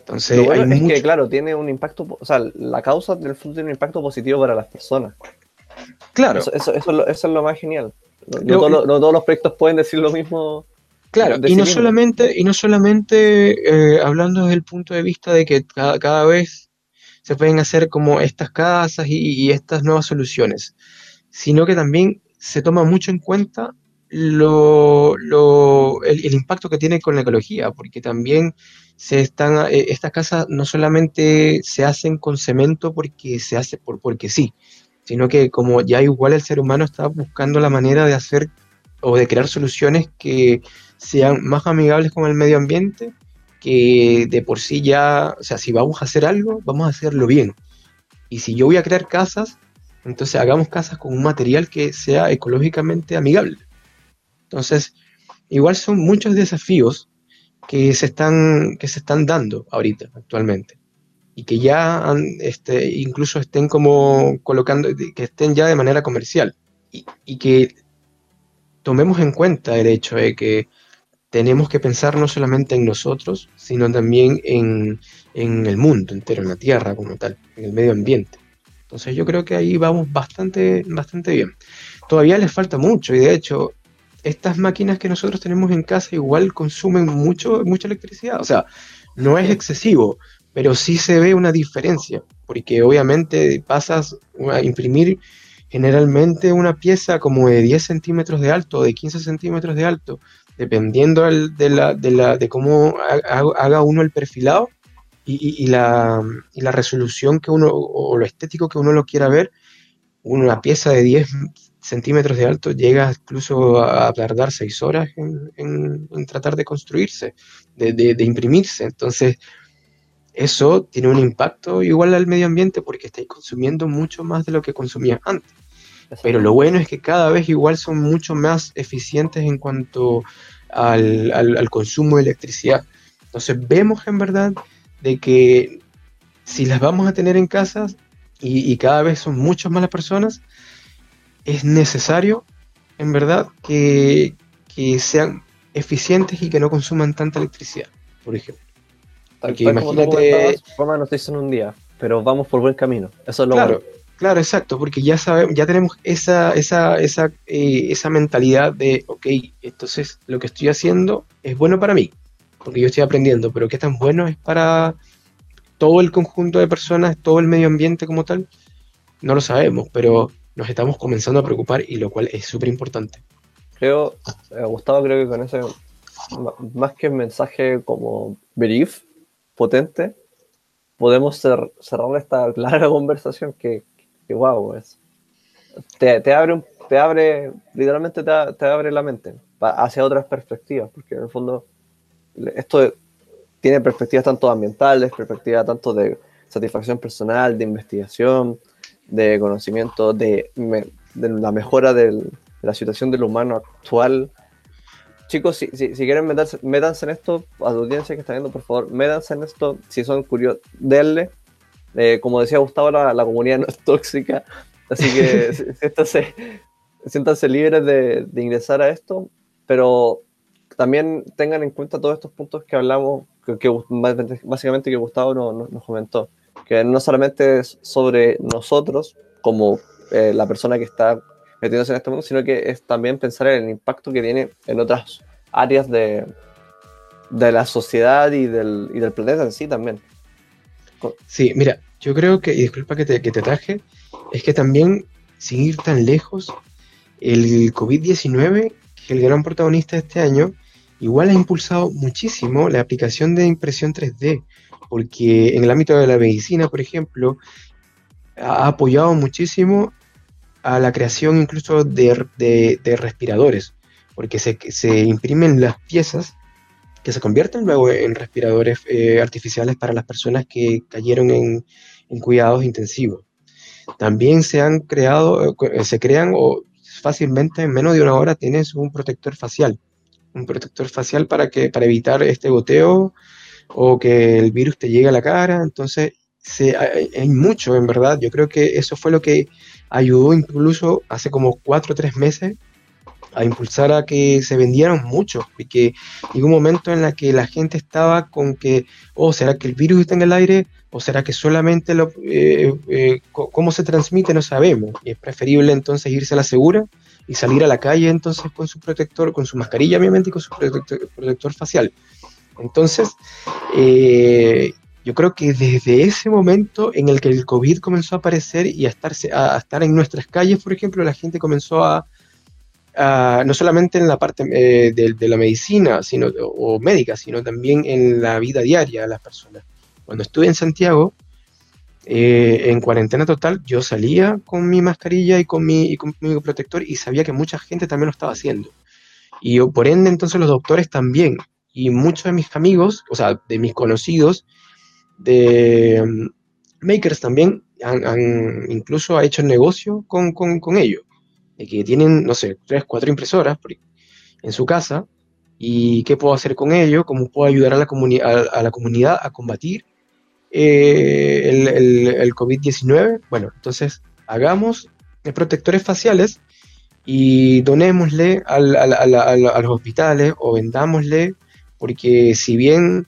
Entonces, es que, claro, tiene un impacto, o sea, la causa del fondo tiene un impacto positivo para las personas. Claro. Eso, eso, eso, es, lo, más genial. No, todos los proyectos pueden decir lo mismo. Claro, y no, solamente, y no solamente eh, hablando desde el punto de vista de que cada, cada vez se pueden hacer como estas casas y, y, estas nuevas soluciones, sino que también se toma mucho en cuenta lo, lo, el, impacto que tiene con la ecología, porque también se están, eh, estas casas no solamente se hacen con cemento porque se hace por, porque sí, sino que como ya igual el ser humano está buscando la manera de hacer o de crear soluciones que sean más amigables con el medio ambiente, que de por sí ya, o sea, si vamos a hacer algo, vamos a hacerlo bien. Y si yo voy a crear casas, entonces hagamos casas con un material que sea ecológicamente amigable. Entonces, igual son muchos desafíos que se están, que se están dando ahorita, actualmente. Y que ya este, incluso estén como colocando, que estén ya de manera comercial. Y, que tomemos en cuenta el hecho de que tenemos que pensar no solamente en nosotros, sino también en, en el mundo entero, en la Tierra como tal, en el medio ambiente. Entonces yo creo que ahí vamos bastante, bastante bien. Todavía les falta mucho y de hecho estas máquinas que nosotros tenemos en casa igual consumen mucho, mucha electricidad. O sea, no es excesivo, pero sí se ve una diferencia, porque obviamente pasas a imprimir generalmente una pieza como de 10 centímetros de alto o de 15 centímetros de alto, dependiendo de, la, de, la, de cómo haga uno el perfilado, y, la, resolución que uno, o lo estético que uno lo quiera ver, una pieza de 10 centímetros de alto llega incluso a tardar 6 horas en, tratar de construirse, de, imprimirse. Entonces, eso tiene un impacto igual al medio ambiente porque estáis consumiendo mucho más de lo que consumías antes. Pero lo bueno es que cada vez igual son mucho más eficientes en cuanto al, al consumo de electricidad. Entonces vemos en verdad de que si las vamos a tener en casa y, cada vez son muchas más las personas, es necesario, en verdad, que, sean eficientes y que no consuman tanta electricidad, por ejemplo. Porque imagínate. Forma no en un día, pero vamos por buen camino. Eso es lo claro, Claro, exacto, porque ya sabemos, ya tenemos esa, esa, esa, eh, esa mentalidad de, ok, entonces lo que estoy haciendo es bueno para mí, porque yo estoy aprendiendo, pero qué tan bueno es para todo el conjunto de personas, todo el medio ambiente como tal, no lo sabemos, pero nos estamos comenzando a preocupar y lo cual es súper importante. Creo, eh, Gustavo, creo que con ese, más que mensaje como brief, potente, podemos cerrar esta larga conversación que, que wow, es, te, abre, te abre, literalmente te, te abre la mente hacia otras perspectivas, porque en el fondo esto tiene perspectivas tanto ambientales, perspectivas tanto de satisfacción personal, de investigación, de conocimiento, de, la mejora de la situación del humano actual. Chicos, si, si, quieren meterse, métanse en esto, a la audiencia que está viendo, por favor, métanse en esto, si son curiosos, denle. Eh, como decía Gustavo, la, la, comunidad no es tóxica, así que siéntanse, siéntanse libres de, de ingresar a esto, pero también tengan en cuenta todos estos puntos que hablamos, que, básicamente que Gustavo nos comentó, que no solamente es sobre nosotros como eh, la persona que está metiéndose en este mundo, sino que es también pensar en el impacto que tiene en otras áreas de, de la sociedad y del, y del planeta en sí también. Sí, mira, yo creo que, y disculpa que te, que te traje, es que también, sin ir tan lejos, el COVID-19, que el gran protagonista de este año, igual ha impulsado muchísimo la aplicación de impresión 3D, porque en el ámbito de la medicina, por ejemplo, ha apoyado muchísimo a la creación incluso de, respiradores, porque se, se, imprimen las piezas que se convierten luego en respiradores eh, artificiales para las personas que cayeron en, cuidados intensivos. También se han creado, eh, se crean fácilmente en menos de una hora tienes un protector facial, un protector facial para, que, para evitar este goteo o que el virus te llegue a la cara. Entonces, se, hay mucho, en verdad. Yo creo que eso fue lo que ayudó incluso hace como cuatro o tres meses a impulsar a que se vendieran muchos, porque llegó un momento en la que la gente estaba con que, oh, ¿será que el virus está en el aire? ¿O será que solamente lo, eh, eh, cómo se transmite? No sabemos. Y es preferible entonces irse a la segura y salir a la calle entonces con su protector, con su mascarilla obviamente y con su protector, facial. Entonces, eh, yo creo que desde ese momento en el que el COVID comenzó a aparecer y a, estarse, a estar en nuestras calles, por ejemplo, la gente comenzó a, no solamente en la parte eh, de, la medicina sino, o médica, sino también en la vida diaria de las personas. Cuando estuve en Santiago, eh, en cuarentena total, yo salía con mi mascarilla y con mi, y con mi protector y sabía que mucha gente también lo estaba haciendo. Y por ende, entonces los doctores también. Y muchos de mis amigos, o sea, de mis conocidos, de mm, makers también, han, incluso hecho negocio con, con, ellos de que tienen, no sé, tres, cuatro impresoras en su casa y qué puedo hacer con ello, cómo puedo ayudar a la, a, la comunidad a combatir eh, el, el, COVID-19. Bueno, entonces hagamos protectores faciales y donémosle a los hospitales o vendámosle, porque si bien,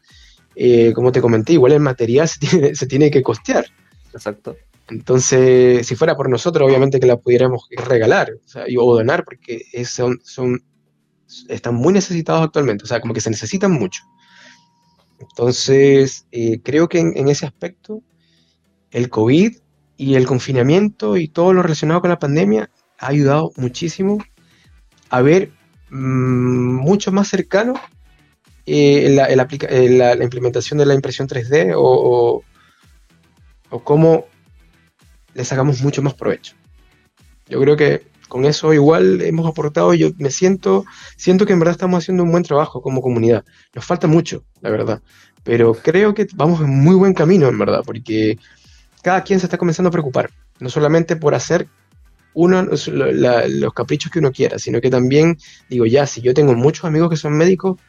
eh, como te comenté, igual el material se tiene, se tiene que costear. Exacto. Entonces, si fuera por nosotros, obviamente que la pudiéramos regalar o, donar, porque son, son, están muy necesitados actualmente, o sea, como que se necesitan mucho. Entonces, eh, creo que en, ese aspecto, el COVID y el confinamiento y todo lo relacionado con la pandemia ha ayudado muchísimo a ver mm, mucho más cercano eh, la, la, implementación de la impresión 3D o, o, o cómo le sacamos mucho más provecho. Yo creo que con eso igual hemos aportado, yo me siento, siento que en verdad estamos haciendo un buen trabajo como comunidad. Nos falta mucho, la verdad, pero creo que vamos en muy buen camino, en verdad, porque cada quien se está comenzando a preocupar, no solamente por hacer uno los caprichos que uno quiera, sino que también digo, ya, si yo tengo muchos amigos que son médicos,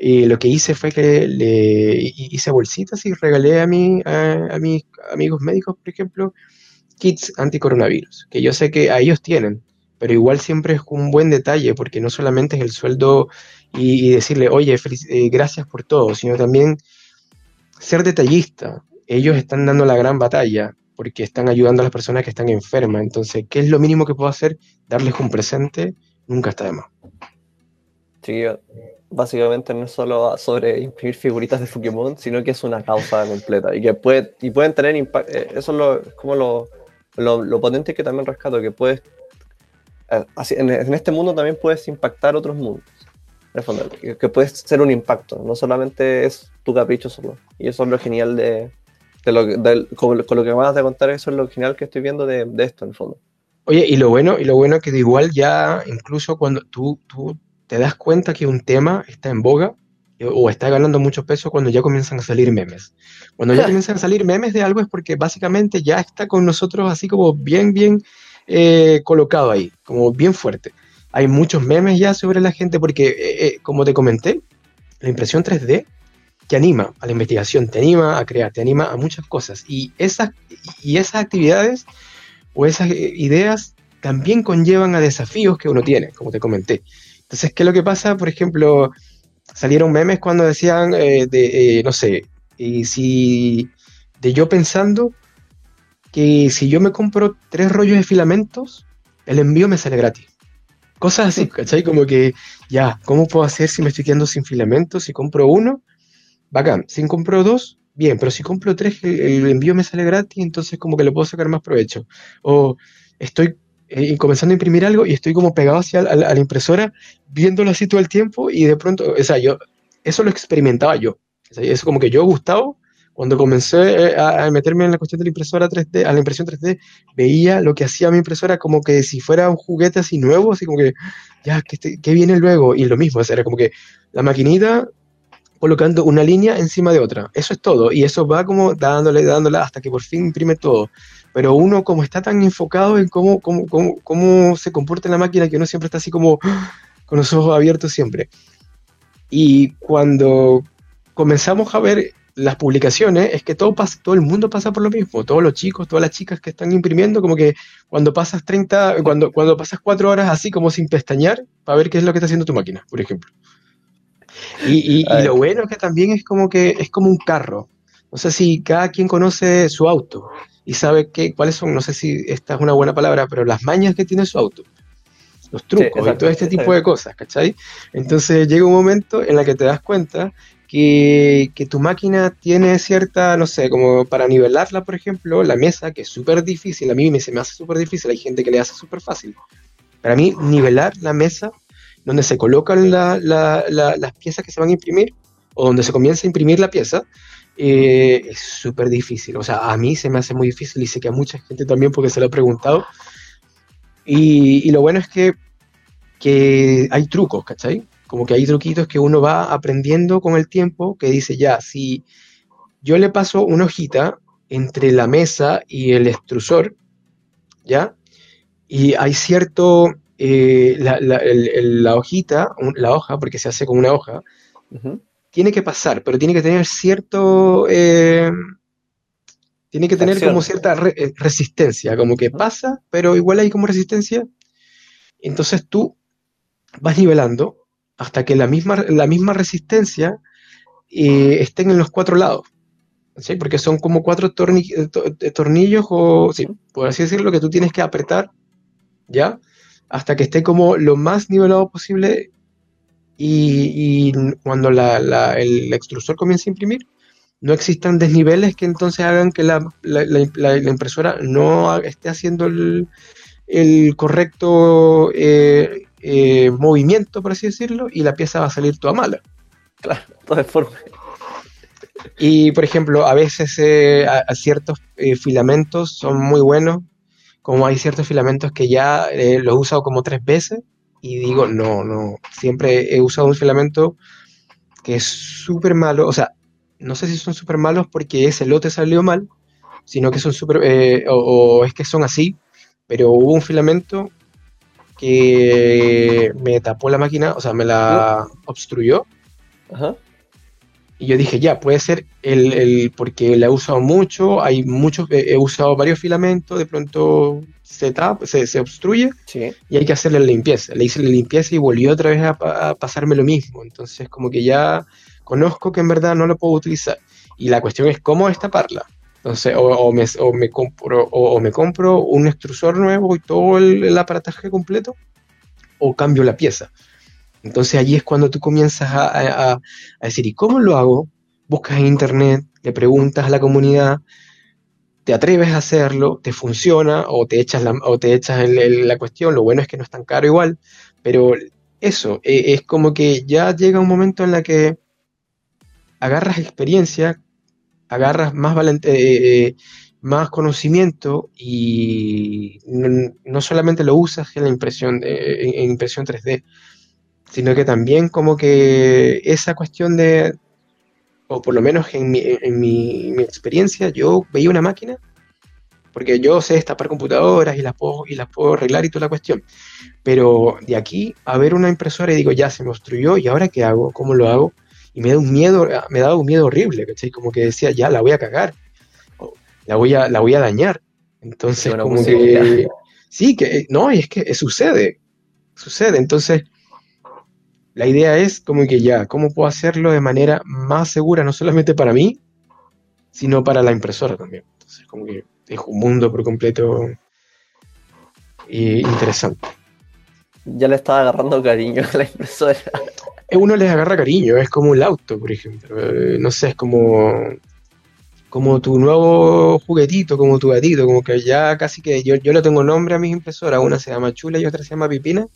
y lo que hice fue que le hice bolsitas y regalé a, mí, a mis amigos médicos, por ejemplo, kits anticoronavirus, que yo sé que a ellos tienen, pero igual siempre es un buen detalle, porque no solamente es el sueldo y, decirle, oye, eh, gracias por todo, sino también ser detallista. Ellos están dando la gran batalla porque están ayudando a las personas que están enfermas. Entonces, ¿qué es lo mínimo que puedo hacer? Darles un presente, nunca está de más. Sí, básicamente no es solo sobre imprimir figuritas de Pokémon, sino que es una causa completa y que puede, y pueden tener impacto. Eh, eso es lo, como lo, lo, potente que también rescato, que puedes, eh, en, este mundo también puedes impactar otros mundos, que, puedes ser un impacto, no solamente es tu capricho solo. Y eso es lo genial de, lo, con, lo que vas a contar, eso es lo genial que estoy viendo de, esto en el fondo. Oye, y lo bueno, y lo bueno que de igual ya, incluso cuando tú, tú te das cuenta que un tema está en boga, o está ganando mucho peso cuando ya comienzan a salir memes. Cuando ya comienzan a salir memes de algo es porque básicamente ya está con nosotros así como bien, bien eh, colocado ahí, como bien fuerte. Hay muchos memes ya sobre la gente porque, eh, eh, como te comenté, la impresión 3D te anima a la investigación, te anima a crear, te anima a muchas cosas. Y esas, y esas actividades o esas ideas también conllevan a desafíos que uno tiene, como te comenté. Entonces, ¿qué es lo que pasa? Por ejemplo, salieron memes cuando decían eh, de, eh, no sé, y si de yo pensando que si yo me compro tres rollos de filamentos, el envío me sale gratis. Cosas así, ¿cachai? Como que, ya, ¿cómo puedo hacer si me estoy quedando sin filamentos? Si compro uno, bacán. Si compro dos, bien, pero si compro tres, el envío me sale gratis, entonces como que le puedo sacar más provecho. O estoy y comenzando a imprimir algo y estoy como pegado hacia la, a la impresora, viéndolo así todo el tiempo y de pronto, o sea, yo, eso lo experimentaba yo. O sea, eso como que yo, Gustavo, cuando comencé eh, a, meterme en la cuestión de la impresora 3D, a la impresión 3D, veía lo que hacía mi impresora como que si fuera un juguete así nuevo, así como que, ya, que, que viene luego? Y lo mismo, era como que la maquinita colocando una línea encima de otra. Eso es todo. Y eso va como dándole, dándole hasta que por fin imprime todo. Pero uno como está tan enfocado en cómo, cómo, cómo, cómo se comporta la máquina que uno siempre está así como con los ojos abiertos siempre. Y cuando comenzamos a ver las publicaciones, es que todo, pasa, todo el mundo pasa por lo mismo. Todos los chicos, todas las chicas que están imprimiendo, como que cuando pasas 30, cuando, cuando pasas 4 horas así como sin pestañear, para ver qué es lo que está haciendo tu máquina, por ejemplo. Y, lo bueno es que también es como que es como un carro. No sé si cada quien conoce su auto y sabe qué, cuáles son, no sé si esta es una buena palabra, pero las mañas que tiene su auto, los trucos y todo este tipo de cosas, ¿cachai? Entonces llega un momento en el que te das cuenta que, que, tu máquina tiene cierta, no sé, como para nivelarla, por ejemplo, la mesa, que es súper difícil, a mí me, se me hace súper difícil, hay gente que le hace súper fácil. Para mí, nivelar la mesa donde se colocan las piezas que se van a imprimir o donde se comienza a imprimir la pieza, eh, es súper difícil. O sea, a mí se me hace muy difícil y sé que a mucha gente también porque se lo he preguntado. Y, lo bueno es que, que, hay trucos, ¿cachai? Como que hay truquitos que uno va aprendiendo con el tiempo, que dice, ya, si yo le paso una hojita entre la mesa y el extrusor, ¿ya? Y hay cierto, eh, la, hojita, la hoja, porque se hace con una hoja, tiene que pasar, pero tiene que tener cierto, eh, tiene que tener como cierta eh, resistencia, como que pasa, pero igual hay como resistencia. Entonces tú vas nivelando hasta que la misma, la misma resistencia estén en los cuatro lados. ¿sí? Porque son como cuatro tornillos, o, sí, por así decirlo, que tú tienes que apretar, ¿ya? Hasta que esté como lo más nivelado posible y, cuando el extrusor comience a imprimir, no existan desniveles que entonces hagan que la, impresora no esté haciendo el, correcto eh, eh, movimiento, por así decirlo, y la pieza va a salir toda mala. Claro, toda deforme. Y, por ejemplo, a veces eh, ciertos filamentos son muy buenos, como hay ciertos filamentos que ya eh, los he usado como tres veces y digo, no, no, siempre he usado un filamento que es súper malo, o sea, no sé si son súper malos porque ese lote salió mal, sino que son súper, eh, o, es que son así, pero hubo un filamento que me tapó la máquina, o sea, me la obstruyó. Ajá. Y yo dije, ya, puede ser el, el, porque la he usado mucho, hay muchos, he usado varios filamentos, de pronto se tapa, se, obstruye y hay que hacerle la limpieza. Le hice la limpieza y volvió otra vez a, pasarme lo mismo. Entonces, como que ya conozco que en verdad no lo puedo utilizar. Y la cuestión es cómo destaparla. Entonces, o, me, o me, compro, o, me compro un extrusor nuevo y todo el, el aparataje completo, o cambio la pieza. Entonces allí es cuando tú comienzas a, decir, ¿y cómo lo hago? Buscas en internet, le preguntas a la comunidad, te atreves a hacerlo, te funciona o te echas la, o te echas en, la cuestión, lo bueno es que no es tan caro igual, pero eso, e, es como que ya llega un momento en la que agarras experiencia, agarras más, valente, eh, eh, más conocimiento y no, solamente lo usas en la impresión, en impresión 3D, sino que también como que esa cuestión de, o por lo menos en mi, en mi, experiencia, yo veía una máquina, porque yo sé destapar computadoras y las, puedo, y las puedo arreglar y toda la cuestión, pero de aquí a ver una impresora y digo, ya se me obstruyó, ¿y ahora qué hago? ¿Cómo lo hago? Y me da un miedo, me da un miedo horrible, ¿cachai? Como que decía, ya la voy a cagar, la voy a, la voy a dañar. Entonces, como que... Sí, que no, y es que sucede, sucede. Entonces, la idea es como que ya, ¿cómo puedo hacerlo de manera más segura, no solamente para mí, sino para la impresora también? Entonces, como que es un mundo por completo y interesante. Ya le estaba agarrando cariño a la impresora. Uno les agarra cariño, es como el auto, por ejemplo. Eh, no sé, es como, como tu nuevo juguetito, como tu gatito, como que ya casi que yo, yo le tengo nombre a mis impresoras, una se llama Chula y otra se llama Pipina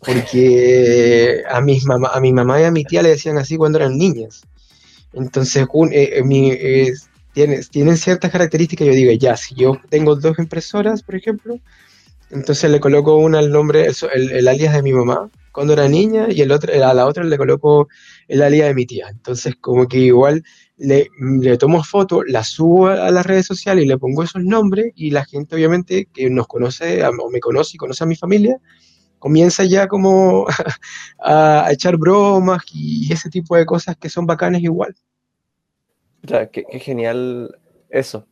porque a, mis mamá, a mi mamá y a mi tía le decían así cuando eran niñas. Entonces, eh, eh, tienen, ciertas características. Yo digo, ya, si yo tengo dos impresoras, por ejemplo, entonces le coloco una el nombre, el, alias de mi mamá, cuando era niña y el otro, a la otra le coloco el alias de mi tía. Entonces, como que igual le, le tomo foto, la subo a, las redes sociales y le pongo esos nombres y la gente obviamente que nos conoce o me conoce y conoce a mi familia, comienza ya como a, echar bromas y ese tipo de cosas que son bacanes igual. Ya, qué, genial eso.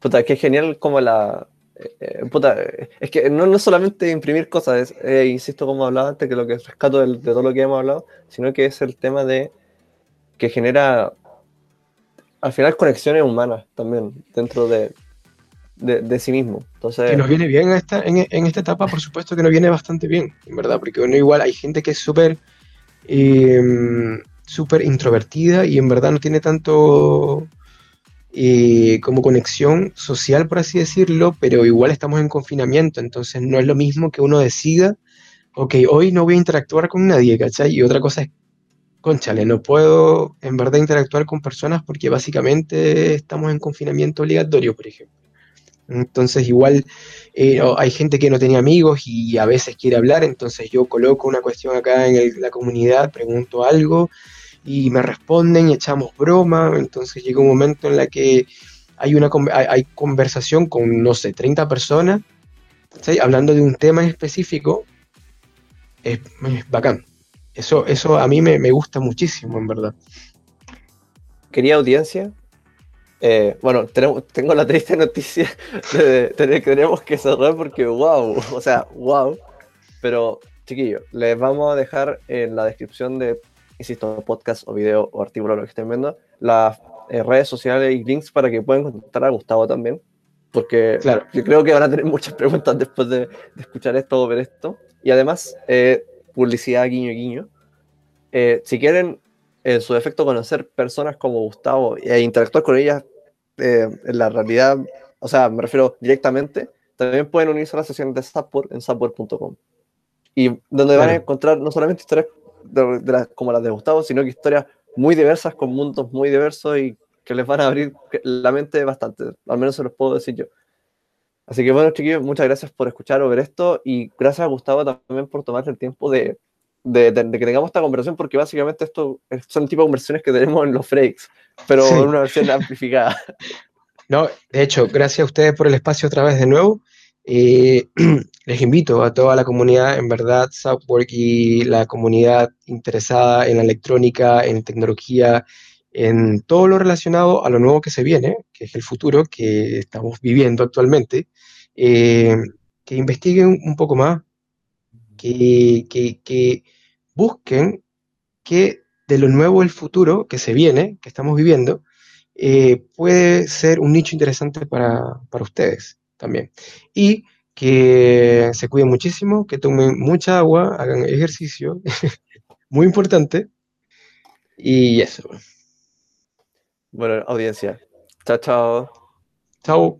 Puta, qué genial como la... Eh, eh, puta, es que no, no solamente imprimir cosas, eh, insisto como hablaba antes, que lo que rescato de todo lo que hemos hablado, sino que es el tema de que genera al final conexiones humanas también dentro de, de, sí mismo. Entonces, que nos viene bien esta, en, en, esta etapa, por supuesto que nos viene bastante bien, en verdad, porque bueno, igual hay gente que es súper em, súper introvertida y en verdad no tiene tanto eh, como conexión social, por así decirlo, pero igual estamos en confinamiento, entonces no es lo mismo que uno decida, ok, hoy no voy a interactuar con nadie, ¿cachai? Y otra cosa es conchale, no puedo en verdad interactuar con personas porque básicamente estamos en confinamiento obligatorio, por ejemplo. Entonces igual eh, hay gente que no tenía amigos y a veces quiere hablar, entonces yo coloco una cuestión acá en la comunidad, pregunto algo y me responden y echamos broma, entonces llega un momento en la que hay una hay, conversación con, no sé, 30 personas, hablando de un tema específico, es bacán. Eso, eso a mí me, gusta muchísimo, en verdad. Quería audiencia, eh, bueno, tengo la triste noticia de, que tenemos que cerrar porque wow, o sea, wow. Pero, chiquillos, les vamos a dejar en la descripción de, insisto, podcast o video o artículo, lo que estén viendo, las eh, redes sociales y links para que puedan contactar a Gustavo también. Porque claro. yo creo que van a tener muchas preguntas después de, escuchar esto o ver esto. Y además, eh, publicidad guiño guiño. Eh, si quieren, en su defecto, conocer personas como Gustavo e interactuar con ellas eh, en la realidad, o sea, me refiero directamente, también pueden unirse a la sesión de Sapor en sapor.com. Y donde van a encontrar no solamente historias como las de Gustavo, sino que historias muy diversas, con mundos muy diversos y que les van a abrir la mente bastante. Al menos se los puedo decir yo. Así que bueno, chiquillos, muchas gracias por escuchar o ver esto y gracias a Gustavo también por tomar el tiempo de, de, que tengamos esta conversación, porque básicamente esto son el tipo de conversaciones que tenemos en los breaks, pero en una versión amplificada. No, de hecho, gracias a ustedes por el espacio otra vez de nuevo. Eh, les invito a toda la comunidad, en verdad, Southwork y la comunidad interesada en la electrónica, en tecnología, en todo lo relacionado a lo nuevo que se viene, que es el futuro que estamos viviendo actualmente, eh, que investiguen un poco más, que, que, busquen que de lo nuevo el futuro que se viene, que estamos viviendo, eh, puede ser un nicho interesante para, para ustedes también. Y que se cuiden muchísimo, que tomen mucha agua, hagan ejercicio, muy importante. Y eso. Bueno, audiencia. Chao, chao. Chao.